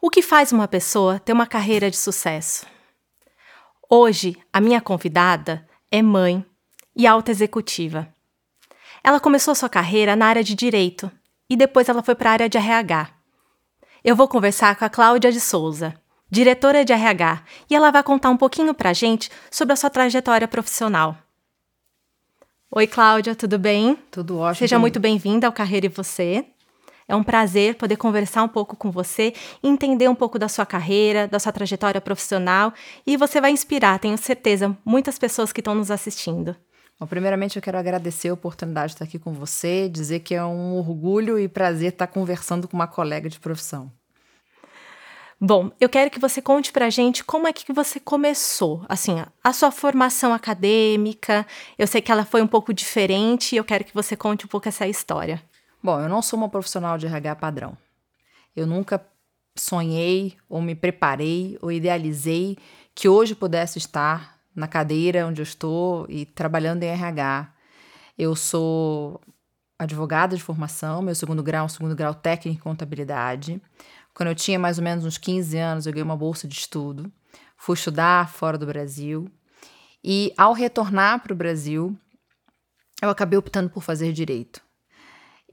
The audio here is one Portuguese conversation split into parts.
O que faz uma pessoa ter uma carreira de sucesso? Hoje, a minha convidada é mãe e alta executiva. Ela começou sua carreira na área de direito e depois ela foi para a área de RH. Eu vou conversar com a Cláudia de Souza, diretora de RH, e ela vai contar um pouquinho para a gente sobre a sua trajetória profissional. Oi, Cláudia, tudo bem? Tudo ótimo. Seja muito bem-vinda ao Carreira e Você. É um prazer poder conversar um pouco com você, entender um pouco da sua carreira, da sua trajetória profissional e você vai inspirar, tenho certeza, muitas pessoas que estão nos assistindo. Bom, primeiramente eu quero agradecer a oportunidade de estar aqui com você, dizer que é um orgulho e prazer estar conversando com uma colega de profissão. Bom, eu quero que você conte pra gente como é que você começou, assim, a sua formação acadêmica. Eu sei que ela foi um pouco diferente e eu quero que você conte um pouco essa história. Bom, eu não sou uma profissional de RH padrão. Eu nunca sonhei ou me preparei ou idealizei que hoje pudesse estar na cadeira onde eu estou e trabalhando em RH. Eu sou advogada de formação, meu segundo grau, segundo grau técnico em contabilidade. Quando eu tinha mais ou menos uns 15 anos, eu ganhei uma bolsa de estudo. Fui estudar fora do Brasil. E ao retornar para o Brasil, eu acabei optando por fazer direito.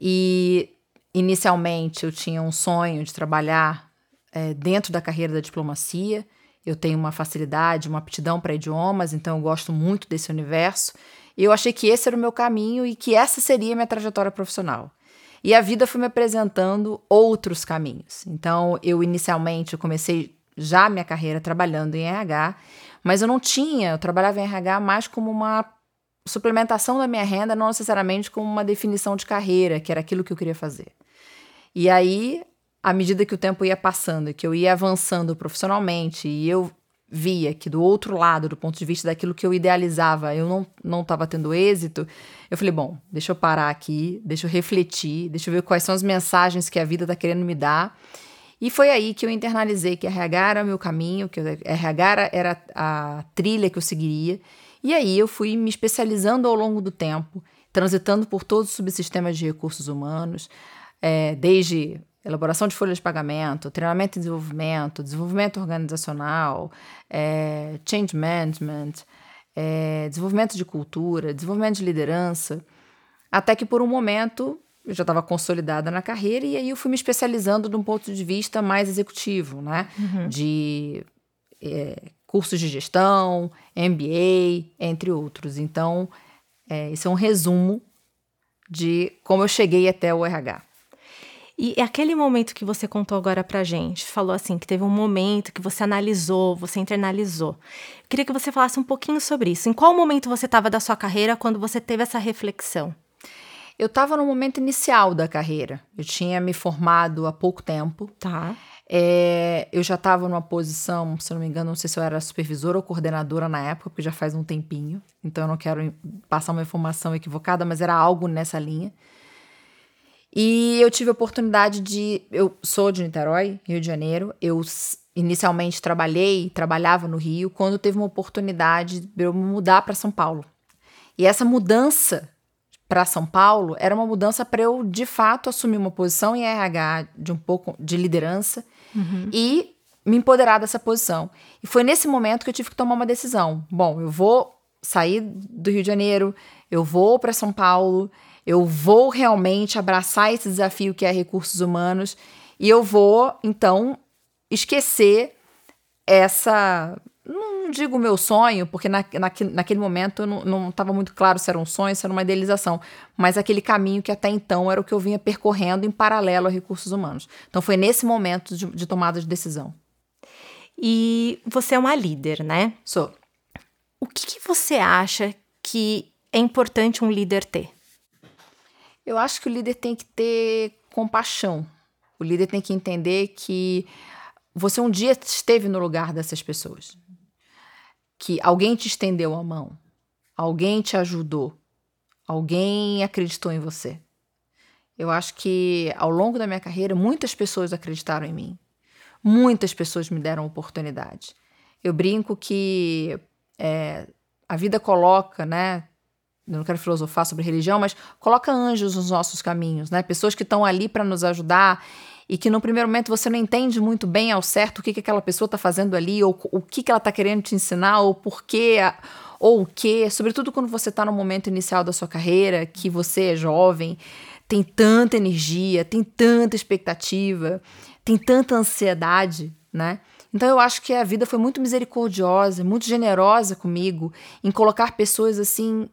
E inicialmente eu tinha um sonho de trabalhar é, dentro da carreira da diplomacia. Eu tenho uma facilidade, uma aptidão para idiomas, então eu gosto muito desse universo. Eu achei que esse era o meu caminho e que essa seria a minha trajetória profissional. E a vida foi me apresentando outros caminhos. Então, eu inicialmente eu comecei já minha carreira trabalhando em RH, mas eu não tinha, eu trabalhava em RH mais como uma suplementação da minha renda, não necessariamente como uma definição de carreira, que era aquilo que eu queria fazer. E aí, à medida que o tempo ia passando, que eu ia avançando profissionalmente e eu via que do outro lado, do ponto de vista daquilo que eu idealizava, eu não não estava tendo êxito, eu falei, bom, deixa eu parar aqui, deixa eu refletir, deixa eu ver quais são as mensagens que a vida está querendo me dar. E foi aí que eu internalizei que RH era o meu caminho, que RH era a trilha que eu seguiria e aí eu fui me especializando ao longo do tempo, transitando por todos os subsistemas de recursos humanos, é, desde elaboração de folhas de pagamento, treinamento e desenvolvimento, desenvolvimento organizacional, é, change management, é, desenvolvimento de cultura, desenvolvimento de liderança, até que por um momento eu já estava consolidada na carreira e aí eu fui me especializando de um ponto de vista mais executivo, né? Uhum. De é, cursos de gestão, MBA, entre outros. Então, é, esse é um resumo de como eu cheguei até o RH. E aquele momento que você contou agora pra gente, falou assim, que teve um momento que você analisou, você internalizou. Eu queria que você falasse um pouquinho sobre isso. Em qual momento você estava da sua carreira quando você teve essa reflexão? Eu estava no momento inicial da carreira. Eu tinha me formado há pouco tempo. Tá. É, eu já estava numa posição, se não me engano, não sei se eu era supervisora ou coordenadora na época, porque já faz um tempinho, então eu não quero passar uma informação equivocada, mas era algo nessa linha. E eu tive a oportunidade de. Eu sou de Niterói, Rio de Janeiro. Eu inicialmente trabalhei, trabalhava no Rio, quando teve uma oportunidade de eu mudar para São Paulo. E essa mudança para São Paulo era uma mudança para eu de fato assumir uma posição em RH de um pouco de liderança uhum. e me empoderar dessa posição. E foi nesse momento que eu tive que tomar uma decisão. Bom, eu vou sair do Rio de Janeiro, eu vou para São Paulo, eu vou realmente abraçar esse desafio que é recursos humanos e eu vou então esquecer essa não digo meu sonho, porque na, na, naquele momento eu não estava muito claro se era um sonho, se era uma idealização, mas aquele caminho que até então era o que eu vinha percorrendo em paralelo a recursos humanos. Então foi nesse momento de, de tomada de decisão. E você é uma líder, né? Sou. O que, que você acha que é importante um líder ter? Eu acho que o líder tem que ter compaixão. O líder tem que entender que você um dia esteve no lugar dessas pessoas que alguém te estendeu a mão, alguém te ajudou, alguém acreditou em você. Eu acho que ao longo da minha carreira, muitas pessoas acreditaram em mim. Muitas pessoas me deram oportunidade. Eu brinco que é, a vida coloca, né? Eu não quero filosofar sobre religião, mas coloca anjos nos nossos caminhos, né? Pessoas que estão ali para nos ajudar e que no primeiro momento você não entende muito bem ao certo o que, que aquela pessoa está fazendo ali, ou o que, que ela está querendo te ensinar, ou por quê, ou o quê. Sobretudo quando você está no momento inicial da sua carreira, que você é jovem, tem tanta energia, tem tanta expectativa, tem tanta ansiedade, né? Então eu acho que a vida foi muito misericordiosa, muito generosa comigo em colocar pessoas assim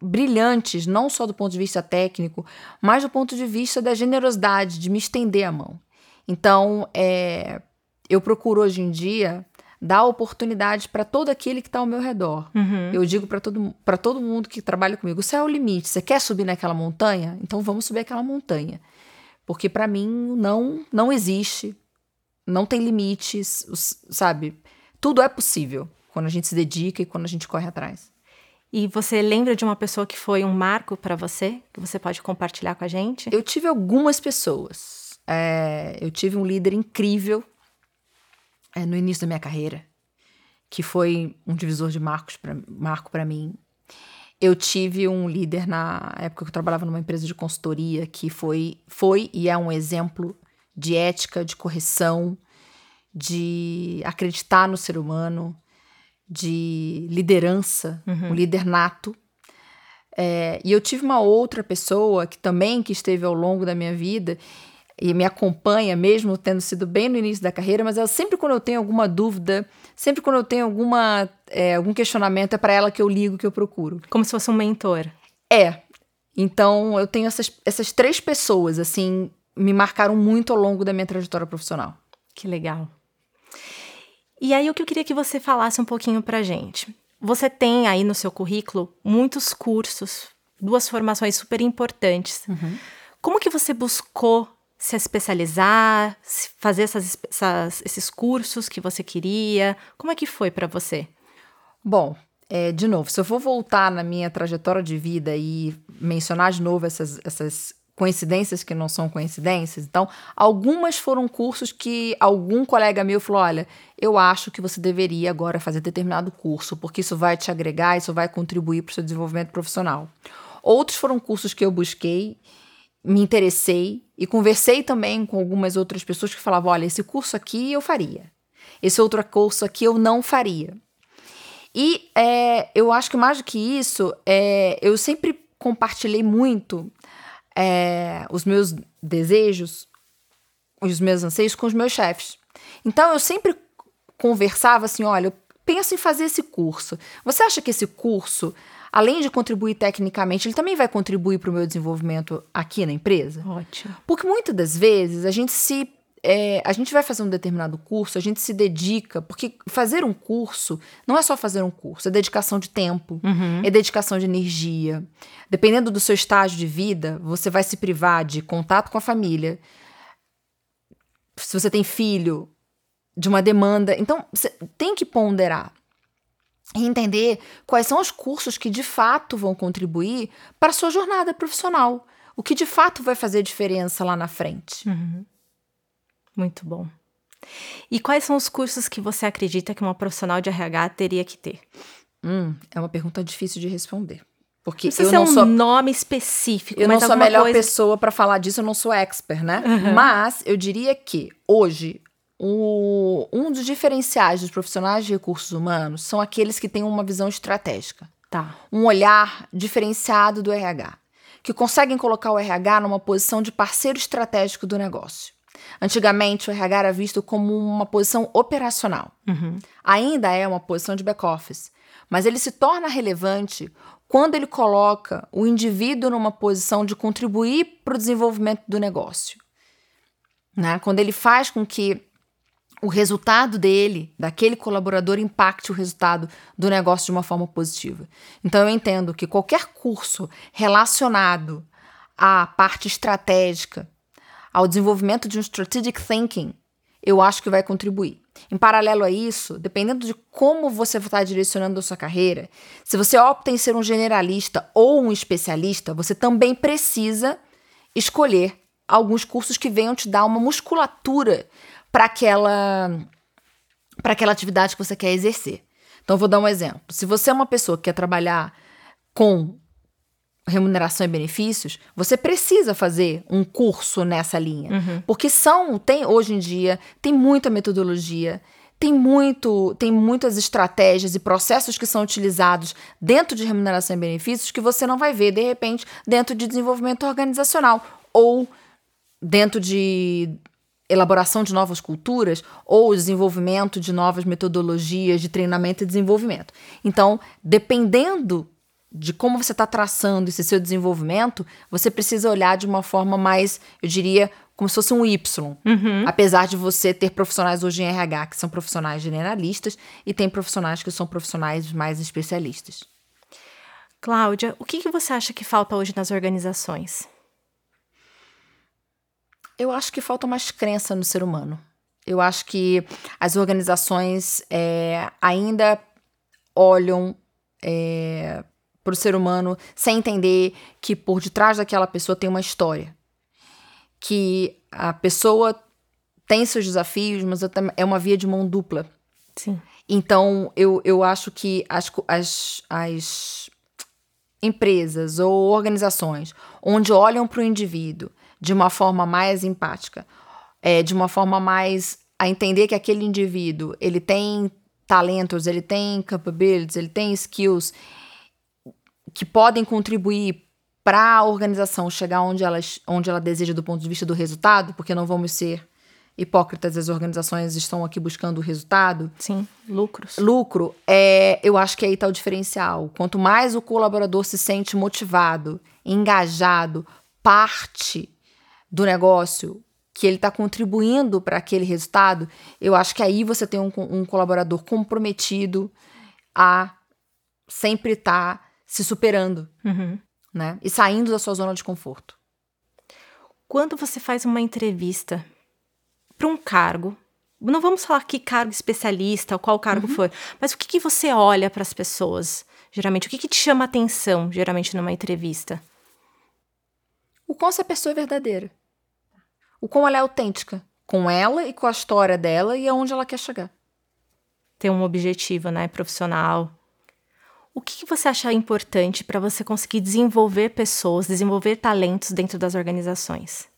brilhantes, não só do ponto de vista técnico, mas do ponto de vista da generosidade, de me estender a mão. Então, é, eu procuro hoje em dia dar oportunidade para todo aquele que está ao meu redor. Uhum. Eu digo para todo, todo mundo que trabalha comigo: o céu é o limite. Você quer subir naquela montanha? Então vamos subir aquela montanha. Porque para mim não, não existe, não tem limites, sabe? Tudo é possível quando a gente se dedica e quando a gente corre atrás. E você lembra de uma pessoa que foi um marco para você, que você pode compartilhar com a gente? Eu tive algumas pessoas. É, eu tive um líder incrível é, no início da minha carreira, que foi um divisor de marcos pra, marco para mim. Eu tive um líder na época que eu trabalhava numa empresa de consultoria que foi, foi e é um exemplo de ética, de correção, de acreditar no ser humano, de liderança, uhum. um líder nato. É, e eu tive uma outra pessoa que também que esteve ao longo da minha vida e me acompanha, mesmo tendo sido bem no início da carreira, mas ela sempre quando eu tenho alguma dúvida, sempre quando eu tenho alguma, é, algum questionamento, é para ela que eu ligo, que eu procuro. Como se fosse um mentor. É. Então eu tenho essas, essas três pessoas, assim, me marcaram muito ao longo da minha trajetória profissional. Que legal. E aí o que eu queria que você falasse um pouquinho pra gente. Você tem aí no seu currículo muitos cursos, duas formações super importantes. Uhum. Como que você buscou se especializar, fazer essas, essas, esses cursos que você queria? Como é que foi para você? Bom, é, de novo, se eu for voltar na minha trajetória de vida e mencionar de novo essas, essas coincidências que não são coincidências. Então, algumas foram cursos que algum colega meu falou: olha, eu acho que você deveria agora fazer determinado curso, porque isso vai te agregar, isso vai contribuir para o seu desenvolvimento profissional. Outros foram cursos que eu busquei, me interessei e conversei também com algumas outras pessoas que falavam: olha, esse curso aqui eu faria, esse outro curso aqui eu não faria. E é, eu acho que mais do que isso, é, eu sempre compartilhei muito é, os meus desejos, os meus anseios com os meus chefes. Então eu sempre conversava assim: olha, eu penso em fazer esse curso. Você acha que esse curso, além de contribuir tecnicamente, ele também vai contribuir para o meu desenvolvimento aqui na empresa? Ótimo. Porque muitas das vezes a gente se é, a gente vai fazer um determinado curso, a gente se dedica, porque fazer um curso não é só fazer um curso, é dedicação de tempo, uhum. é dedicação de energia. Dependendo do seu estágio de vida, você vai se privar de contato com a família. Se você tem filho, de uma demanda. Então, você tem que ponderar e entender quais são os cursos que de fato vão contribuir para a sua jornada profissional. O que de fato vai fazer diferença lá na frente. Uhum. Muito bom. E quais são os cursos que você acredita que uma profissional de RH teria que ter? Hum, é uma pergunta difícil de responder. Porque não eu não um sou nome específico. Eu não sou a melhor coisa... pessoa para falar disso, eu não sou expert, né? Uhum. Mas eu diria que hoje o, um dos diferenciais dos profissionais de recursos humanos são aqueles que têm uma visão estratégica. Tá. Um olhar diferenciado do RH, que conseguem colocar o RH numa posição de parceiro estratégico do negócio. Antigamente, o RH era visto como uma posição operacional. Uhum. Ainda é uma posição de back-office, mas ele se torna relevante quando ele coloca o indivíduo numa posição de contribuir para o desenvolvimento do negócio. Né? Quando ele faz com que o resultado dele, daquele colaborador, impacte o resultado do negócio de uma forma positiva. Então, eu entendo que qualquer curso relacionado à parte estratégica ao desenvolvimento de um strategic thinking, eu acho que vai contribuir. Em paralelo a isso, dependendo de como você está direcionando a sua carreira, se você opta em ser um generalista ou um especialista, você também precisa escolher alguns cursos que venham te dar uma musculatura para aquela para aquela atividade que você quer exercer. Então, vou dar um exemplo. Se você é uma pessoa que quer trabalhar com remuneração e benefícios, você precisa fazer um curso nessa linha. Uhum. Porque são, tem hoje em dia, tem muita metodologia, tem muito, tem muitas estratégias e processos que são utilizados dentro de remuneração e benefícios que você não vai ver, de repente, dentro de desenvolvimento organizacional ou dentro de elaboração de novas culturas ou desenvolvimento de novas metodologias de treinamento e desenvolvimento. Então, dependendo de como você está traçando esse seu desenvolvimento, você precisa olhar de uma forma mais, eu diria, como se fosse um Y. Uhum. Apesar de você ter profissionais hoje em RH que são profissionais generalistas e tem profissionais que são profissionais mais especialistas. Cláudia, o que, que você acha que falta hoje nas organizações? Eu acho que falta mais crença no ser humano. Eu acho que as organizações é, ainda olham é, para o ser humano sem entender que por detrás daquela pessoa tem uma história. Que a pessoa tem seus desafios, mas é uma via de mão dupla. Sim. Então, eu, eu acho que as, as, as empresas ou organizações onde olham para o indivíduo de uma forma mais empática, é, de uma forma mais a entender que aquele indivíduo ele tem talentos, ele tem capabilities, ele tem skills que podem contribuir para a organização chegar onde ela, onde ela deseja do ponto de vista do resultado, porque não vamos ser hipócritas, as organizações estão aqui buscando o resultado. Sim, lucros. Lucro, é, eu acho que aí está o diferencial. Quanto mais o colaborador se sente motivado, engajado, parte do negócio, que ele está contribuindo para aquele resultado, eu acho que aí você tem um, um colaborador comprometido a sempre estar tá se superando, uhum. né? E saindo da sua zona de conforto. Quando você faz uma entrevista para um cargo, não vamos falar que cargo especialista ou qual cargo uhum. for, mas o que, que você olha para as pessoas, geralmente? O que, que te chama atenção, geralmente, numa entrevista? O quão essa pessoa é verdadeira. O quão ela é autêntica. Com ela e com a história dela e aonde ela quer chegar. Ter um objetivo, né? Profissional. O que, você acha importante para você conseguir desenvolver pessoas, desenvolver talentos dentro das organizações?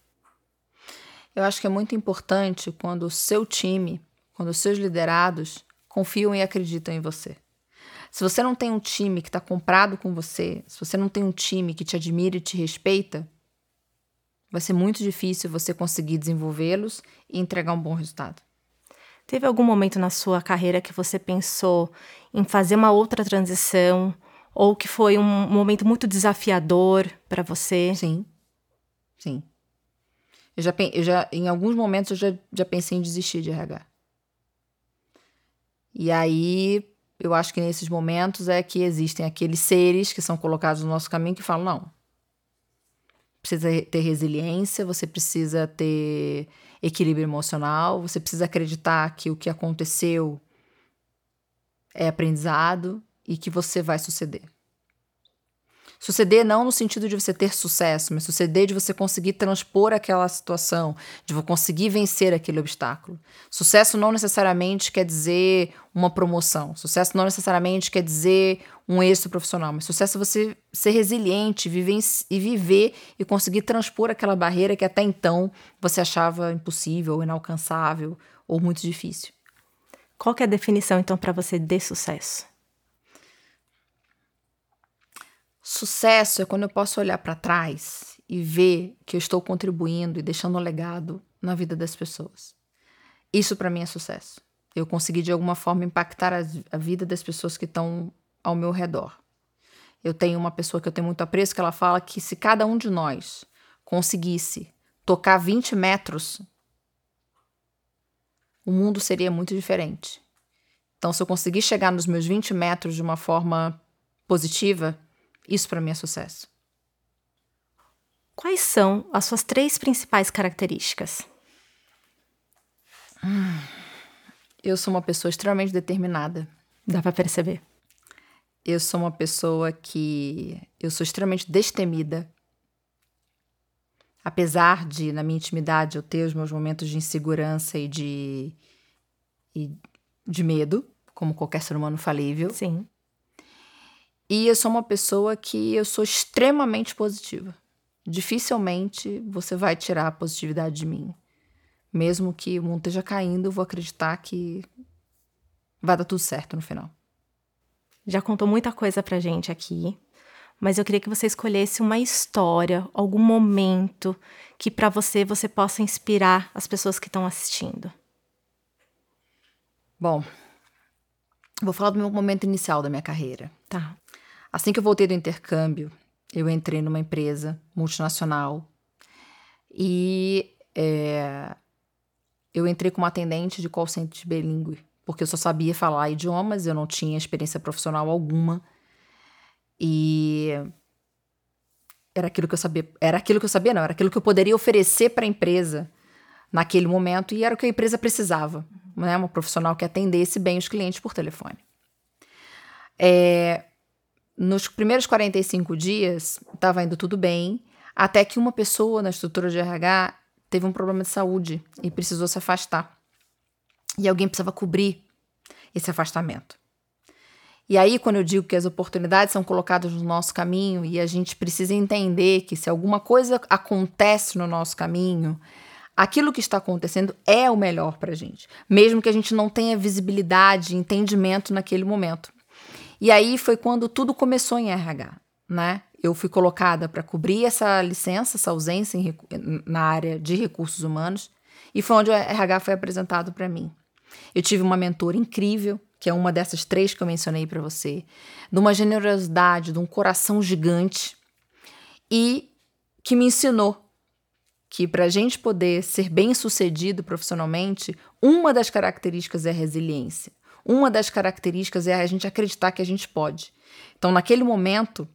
Eu acho que é muito importante quando o seu time, quando os seus liderados confiam e acreditam em você. Se você não tem um time que está comprado com você, se você não tem um time que te admira e te respeita, vai ser muito difícil você conseguir desenvolvê-los e entregar um bom resultado. Teve algum momento na sua carreira que você pensou em fazer uma outra transição ou que foi um momento muito desafiador para você? Sim. Sim. Eu já, eu já, em alguns momentos eu já, já pensei em desistir de RH. E aí, eu acho que nesses momentos é que existem aqueles seres que são colocados no nosso caminho que falam: não, precisa ter resiliência, você precisa ter equilíbrio emocional, você precisa acreditar que o que aconteceu é aprendizado e que você vai suceder. Suceder não no sentido de você ter sucesso, mas suceder de você conseguir transpor aquela situação, de você conseguir vencer aquele obstáculo. Sucesso não necessariamente quer dizer uma promoção. Sucesso não necessariamente quer dizer um êxito profissional, mas sucesso é você ser resiliente viver e viver e conseguir transpor aquela barreira que até então você achava impossível, inalcançável ou muito difícil. Qual é a definição então para você de sucesso? Sucesso é quando eu posso olhar para trás e ver que eu estou contribuindo e deixando um legado na vida das pessoas. Isso para mim é sucesso. Eu consegui de alguma forma impactar a, vida das pessoas que estão ao meu redor. Eu tenho uma pessoa que eu tenho muito apreço que ela fala que se cada um de nós conseguisse tocar 20 metros, o mundo seria muito diferente. Então, se eu conseguir chegar nos meus 20 metros de uma forma positiva, isso para mim é sucesso. Quais são as suas três principais características? Eu sou uma pessoa extremamente determinada. Dá para perceber. Eu sou uma pessoa que eu sou extremamente destemida. Apesar de na minha intimidade eu ter os meus momentos de insegurança e de e de medo, como qualquer ser humano falível. Sim. E eu sou uma pessoa que eu sou extremamente positiva. Dificilmente você vai tirar a positividade de mim. Mesmo que o mundo esteja caindo, eu vou acreditar que vai dar tudo certo no final. Já contou muita coisa pra gente aqui, mas eu queria que você escolhesse uma história, algum momento que para você você possa inspirar as pessoas que estão assistindo. Bom, vou falar do meu momento inicial da minha carreira. Tá. Assim que eu voltei do intercâmbio, eu entrei numa empresa multinacional e é, eu entrei como atendente de call center bilíngue, porque eu só sabia falar idiomas, eu não tinha experiência profissional alguma. E era aquilo que eu sabia, era aquilo que eu sabia, não, era aquilo que eu poderia oferecer para a empresa naquele momento e era o que a empresa precisava, né? Uma profissional que atendesse bem os clientes por telefone. É, nos primeiros 45 dias, estava indo tudo bem, até que uma pessoa na estrutura de RH teve um problema de saúde e precisou se afastar. E alguém precisava cobrir esse afastamento. E aí, quando eu digo que as oportunidades são colocadas no nosso caminho e a gente precisa entender que se alguma coisa acontece no nosso caminho, aquilo que está acontecendo é o melhor para a gente, mesmo que a gente não tenha visibilidade, entendimento naquele momento. E aí foi quando tudo começou em RH, né? eu fui colocada para cobrir essa licença, essa ausência em, na área de recursos humanos, e foi onde o RH foi apresentado para mim. Eu tive uma mentora incrível, que é uma dessas três que eu mencionei para você, de uma generosidade, de um coração gigante, e que me ensinou que para a gente poder ser bem sucedido profissionalmente, uma das características é a resiliência. Uma das características é a gente acreditar que a gente pode. Então, naquele momento,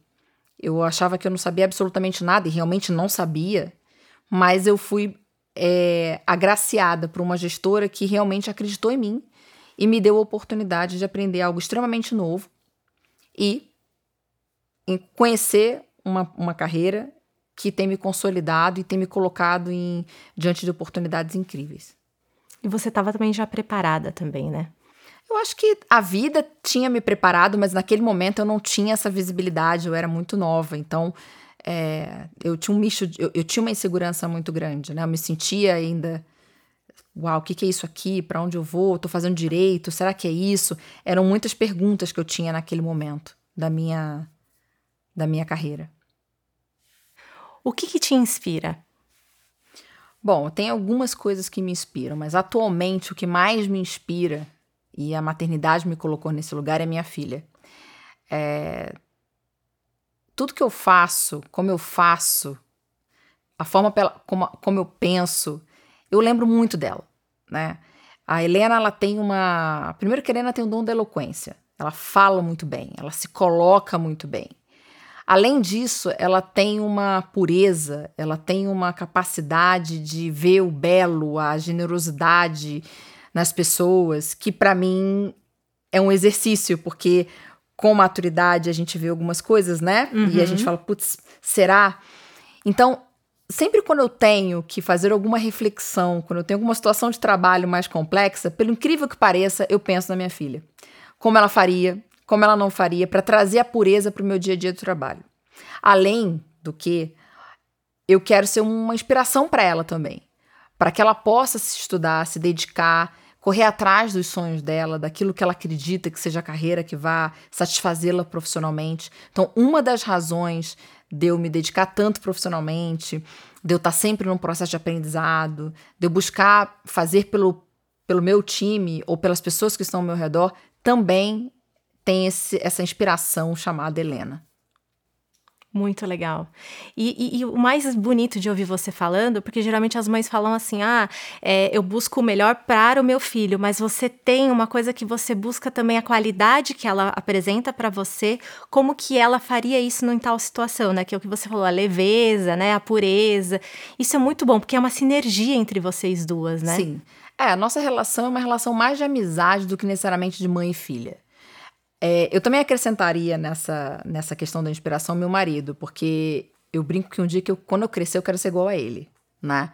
eu achava que eu não sabia absolutamente nada e realmente não sabia, mas eu fui é, agraciada por uma gestora que realmente acreditou em mim e me deu a oportunidade de aprender algo extremamente novo e conhecer uma, uma carreira que tem me consolidado e tem me colocado em, diante de oportunidades incríveis. E você estava também já preparada também, né? Eu acho que a vida tinha me preparado, mas naquele momento eu não tinha essa visibilidade, eu era muito nova, então é, eu tinha um de, eu, eu, tinha uma insegurança muito grande, né? Eu me sentia ainda, uau, o que, que é isso aqui? Para onde eu vou? Tô fazendo direito? Será que é isso? Eram muitas perguntas que eu tinha naquele momento da minha da minha carreira. O que, que te inspira? Bom, tem algumas coisas que me inspiram, mas atualmente o que mais me inspira e a maternidade me colocou nesse lugar é minha filha. É... Tudo que eu faço, como eu faço, a forma pela, como, como eu penso, eu lembro muito dela, né? A Helena, ela tem uma... Primeiro que a Helena tem o dom da eloquência. Ela fala muito bem, ela se coloca muito bem. Além disso, ela tem uma pureza, ela tem uma capacidade de ver o belo, a generosidade, nas pessoas, que para mim é um exercício, porque com maturidade a gente vê algumas coisas, né? Uhum. E a gente uhum. fala, putz, será? Então, sempre quando eu tenho que fazer alguma reflexão, quando eu tenho alguma situação de trabalho mais complexa, pelo incrível que pareça, eu penso na minha filha. Como ela faria, como ela não faria, para trazer a pureza para o meu dia a dia do trabalho. Além do que, eu quero ser uma inspiração para ela também, para que ela possa se estudar, se dedicar correr atrás dos sonhos dela, daquilo que ela acredita que seja a carreira que vá satisfazê-la profissionalmente. Então, uma das razões de eu me dedicar tanto profissionalmente, de eu estar sempre num processo de aprendizado, de eu buscar fazer pelo, pelo meu time ou pelas pessoas que estão ao meu redor, também tem esse, essa inspiração chamada Helena. Muito legal. E, e, e, o mais bonito de ouvir você falando, porque geralmente as mães falam assim: ah, é, eu busco o melhor para o meu filho, mas você tem uma coisa que você busca também a qualidade que ela apresenta para você, como que ela faria isso em tal situação, né? Que é o que você falou, a leveza, né? A pureza. Isso é muito bom, porque é uma sinergia entre vocês duas, né? Sim. É, a nossa relação é uma relação mais de amizade do que necessariamente de mãe e filha. É, eu também acrescentaria nessa, nessa questão da inspiração meu marido, porque eu brinco que um dia que eu, quando eu crescer eu quero ser igual a ele, né?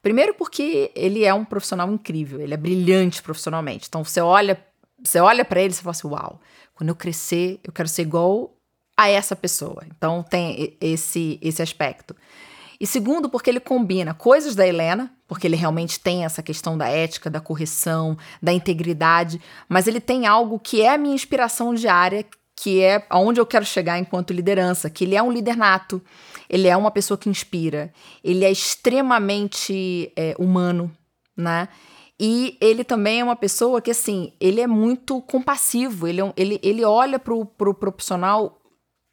Primeiro porque ele é um profissional incrível, ele é brilhante profissionalmente. Então você olha, você olha para ele e fala assim, uau, quando eu crescer eu quero ser igual a essa pessoa. Então tem esse esse aspecto. E segundo, porque ele combina coisas da Helena, porque ele realmente tem essa questão da ética, da correção, da integridade, mas ele tem algo que é a minha inspiração diária, que é aonde eu quero chegar enquanto liderança, que ele é um líder nato, ele é uma pessoa que inspira, ele é extremamente é, humano, né? E ele também é uma pessoa que, assim, ele é muito compassivo, ele, é ele, ele olha pro, pro profissional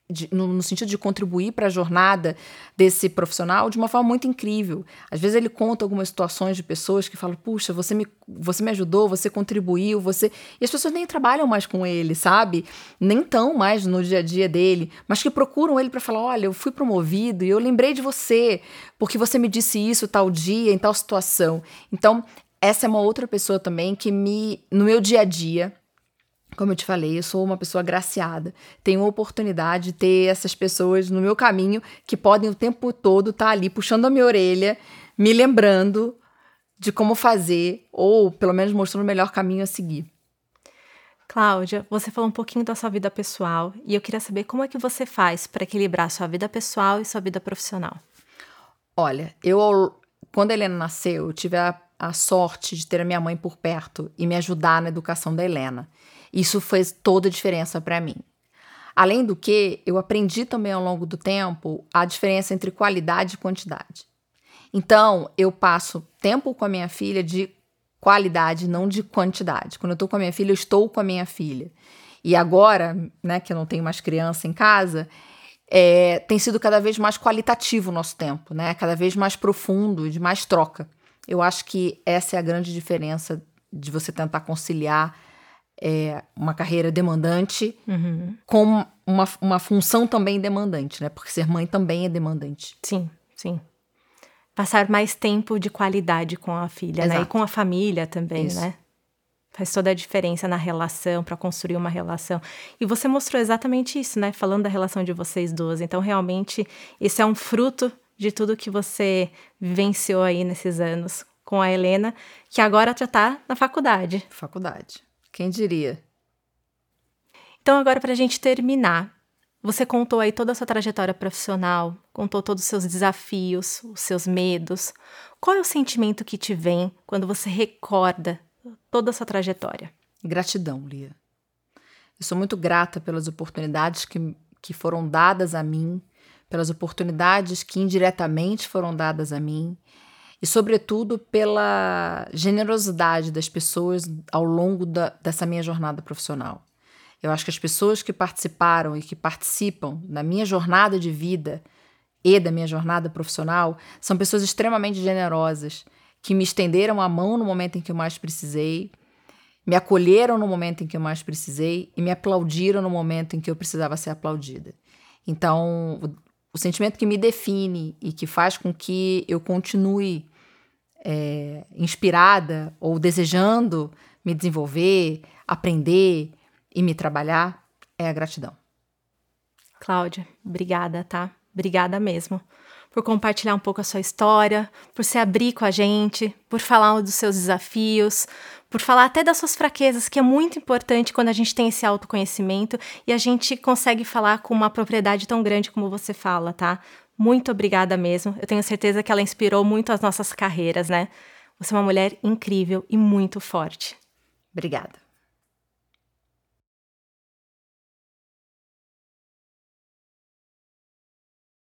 de, no, no, sentido de contribuir para a jornada desse profissional de uma forma muito incrível. Às vezes ele conta algumas situações de pessoas que falam: puxa, você me, você me ajudou, você contribuiu, você. E as pessoas nem trabalham mais com ele, sabe? Nem tão mais no dia a dia dele, mas que procuram ele para falar: olha, eu fui promovido e eu lembrei de você, porque você me disse isso tal dia, em tal situação. Então, essa é uma outra pessoa também que me, no meu dia a dia, como eu te falei, eu sou uma pessoa agraciada. Tenho a oportunidade de ter essas pessoas no meu caminho que podem o tempo todo estar tá ali puxando a minha orelha, me lembrando de como fazer, ou pelo menos mostrando o melhor caminho a seguir. Cláudia, você falou um pouquinho da sua vida pessoal e eu queria saber como é que você faz para equilibrar sua vida pessoal e sua vida profissional. Olha, eu quando a Helena nasceu, eu tive a, a sorte de ter a minha mãe por perto e me ajudar na educação da Helena. Isso fez toda a diferença para mim. Além do que, eu aprendi também ao longo do tempo a diferença entre qualidade e quantidade. Então, eu passo tempo com a minha filha de qualidade, não de quantidade. Quando eu estou com a minha filha, eu estou com a minha filha. E agora, né, que eu não tenho mais criança em casa, é, tem sido cada vez mais qualitativo o nosso tempo, né? Cada vez mais profundo, de mais troca. Eu acho que essa é a grande diferença de você tentar conciliar é, uma carreira demandante uhum. com uma, uma função também demandante, né? Porque ser mãe também é demandante. Sim, sim. Passar mais tempo de qualidade com a filha, Exato. né? E com a família também, Isso. né? Faz toda a diferença na relação, para construir uma relação. E você mostrou exatamente isso, né? Falando da relação de vocês duas. Então, realmente, esse é um fruto de tudo que você vivenciou aí nesses anos com a Helena, que agora já está na faculdade. Faculdade. Quem diria? Então, agora, para a gente terminar, você contou aí toda a sua trajetória profissional, contou todos os seus desafios, os seus medos. Qual é o sentimento que te vem quando você recorda toda a sua trajetória? Gratidão, Lia. Eu sou muito grata pelas oportunidades que, que foram dadas a mim, pelas oportunidades que indiretamente foram dadas a mim e, sobretudo, pela generosidade das pessoas ao longo da, dessa minha jornada profissional. Eu acho que as pessoas que participaram e que participam da minha jornada de vida e da minha jornada profissional são pessoas extremamente generosas, que me estenderam a mão no momento em que eu mais precisei, me acolheram no momento em que eu mais precisei e me aplaudiram no momento em que eu precisava ser aplaudida. Então, o sentimento que me define e que faz com que eu continue é, inspirada ou desejando me desenvolver, aprender e me trabalhar é a gratidão. Cláudia, obrigada, tá? Obrigada mesmo por compartilhar um pouco a sua história, por se abrir com a gente, por falar dos seus desafios, por falar até das suas fraquezas, que é muito importante quando a gente tem esse autoconhecimento e a gente consegue falar com uma propriedade tão grande como você fala, tá? Muito obrigada mesmo. Eu tenho certeza que ela inspirou muito as nossas carreiras, né? Você é uma mulher incrível e muito forte. Obrigada.